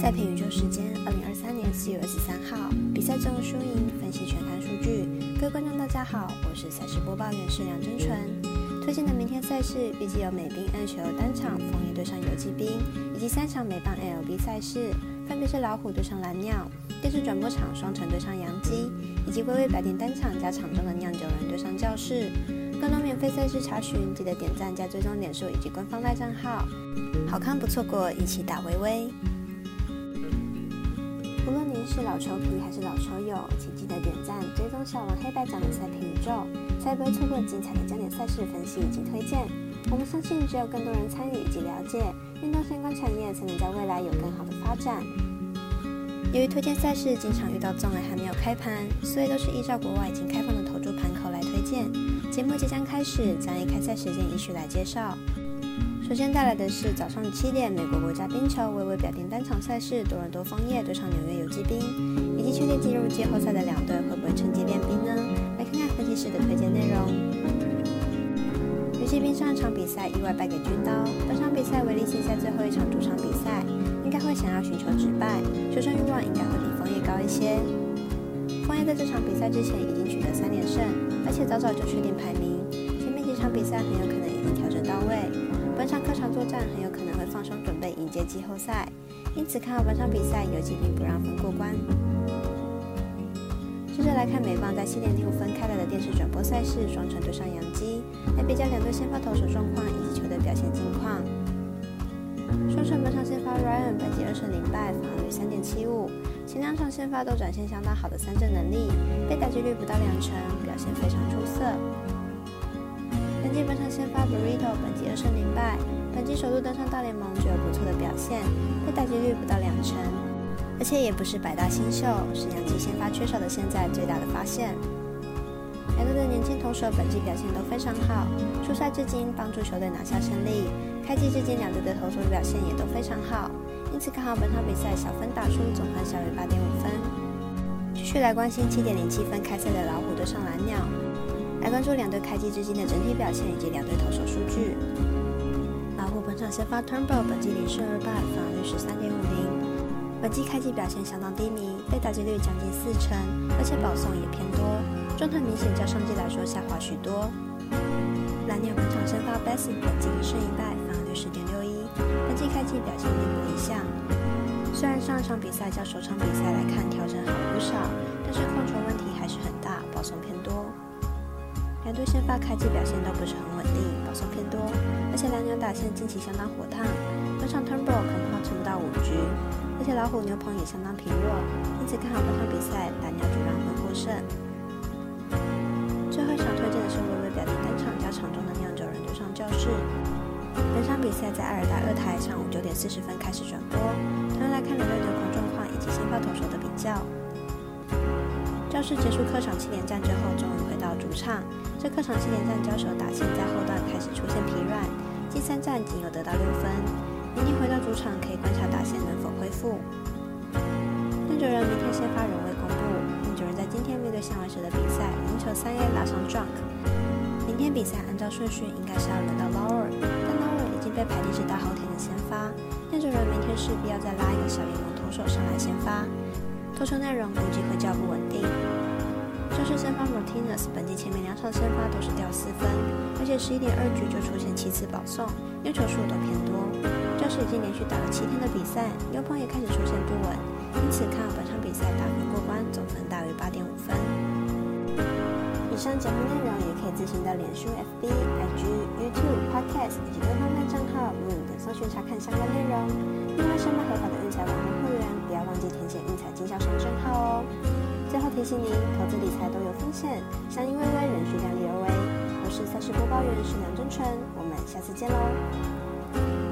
赛评宇宙时间，二零二三年四月二十三号，比赛中输赢分析全看数据。各位观众大家好，我是赛事播报员是梁真纯。推荐的明天赛事预计有美兵 N 球单场枫叶对上游击兵，以及三场美棒 LB 赛事，分别是老虎对上蓝鸟，电视转播场双城对上洋基，以及微微白点单场加场中的酿酒人对上教室。更多免费赛事查询，记得点赞加追踪点数以及官方赖账号。好看不错过，一起打微微。无论您是老球皮还是老球友，请记得点赞、追踪小王黑白奖的赛评宇宙，才不会错过精彩的焦点赛事分析以及推荐。我们相信，只有更多人参与以及了解运动相关产业，才能在未来有更好的发展。由于推荐赛事经常遇到障碍还没有开盘，所以都是依照国外已经开放的投注盘口来推荐。节目即将开始，将以开赛时间依序来介绍。首先带来的是早上七点，美国国家冰球微微表定单场赛事，多伦多枫叶对上纽约游击兵，以及确定进入季后赛的两队会不会趁机练兵呢？来看看分析师的推荐内容。游击兵上一场比赛意外败给军刀，本场比赛为例行赛最后一场主场比赛，应该会想要寻求止败，求胜欲望应该会比枫叶高一些。枫叶在这场比赛之前已经取得三连胜，而且早早就确定排名，比赛很有可能已经调整到位。本场客场作战很有可能会放松准备迎接季后赛，因此看好本场比赛游击兵不让分过关。接着来看美棒在七点零五分开来的电视转播赛事，双城对上洋基，来比较两队先发投手状况以及球队表现近况。双城本场先发 Ryan 本季二胜零败，防御率三点七五，前两场先发都展现相当好的三振能力，被打击率不到两成，表现非常出色。本季本场先发 Burrito，本季二胜零败，本季首度登上大联盟就有不错的表现，被打击率不到两成，而且也不是百大新秀，是洋基先发缺少的现在最大的发现。两队的年轻投手本季表现都非常好，出赛至今帮助球队拿下胜利，开季至今两队的投手表现也都非常好，因此看好本场比赛小分打出，总分小于八点五分。继续来关心七点零七分开赛的老虎对上蓝鸟。来关注两队开机至今的整体表现以及两队投手数据。老虎本场先发 Turnbull，本季零胜二败，防御率是三点五零。本季开机表现相当低迷，被打击率将近四成，而且保送也偏多，状态明显较上季来说下滑许多。蓝鸟本场先发 Bassett，本季一胜一败，防御率十点六一，本季开季表现并不理想。虽然上一场比赛较首场比赛来看调整好了不少，但是控球问题还是很大，保送偏多。两队先发开季表现都不是很稳定，保送偏多，而且蓝鸟打线近期相当火烫，本场 Turnbull 可能撑不到五局，而且老虎牛棚也相当疲弱，因此看好本场比赛蓝鸟主让分获胜。最后一场推荐的是微微表弟单场加场中的酿酒人对上教室，本场比赛在爱尔达二台上午九点四十分开始转播，同样来看两队牛棚状况以及先发投手的比较。教室结束客场七连战之后，主场。这客场七连战交手打线在后段开始出现疲软，近三战仅有得到六分。明天回到主场，可以观察打线能否恢复。酿酒人明天先发仍未公布。酿酒人在今天面对响尾蛇的比赛，赢球三 A 拉上 Drunk。明天比赛按照顺序应该是要轮到 Lower，但 Lower 已经被排定是大后天的先发。酿酒人明天势必要再拉一个小联盟投手上来先发。投球内容估计会较不稳定。教士先发 Martinez 本季前面两场先发都是掉四分，而且十一点二局就出现七次保送，丢球数都偏多。教士已经连续打了七天的比赛，牛棚也开始出现不稳，因此看好本场比赛打分过关，总分大于八点五分。以上节目内容也可以自行到脸书、FB、IG、YouTube、Podcast 以及官方站账号 Moon 等搜寻查看相关提醒您，投资理财都有风险，相依为微，人需量力而为。我是赛事播报员，是梁真纯，我们下次见喽。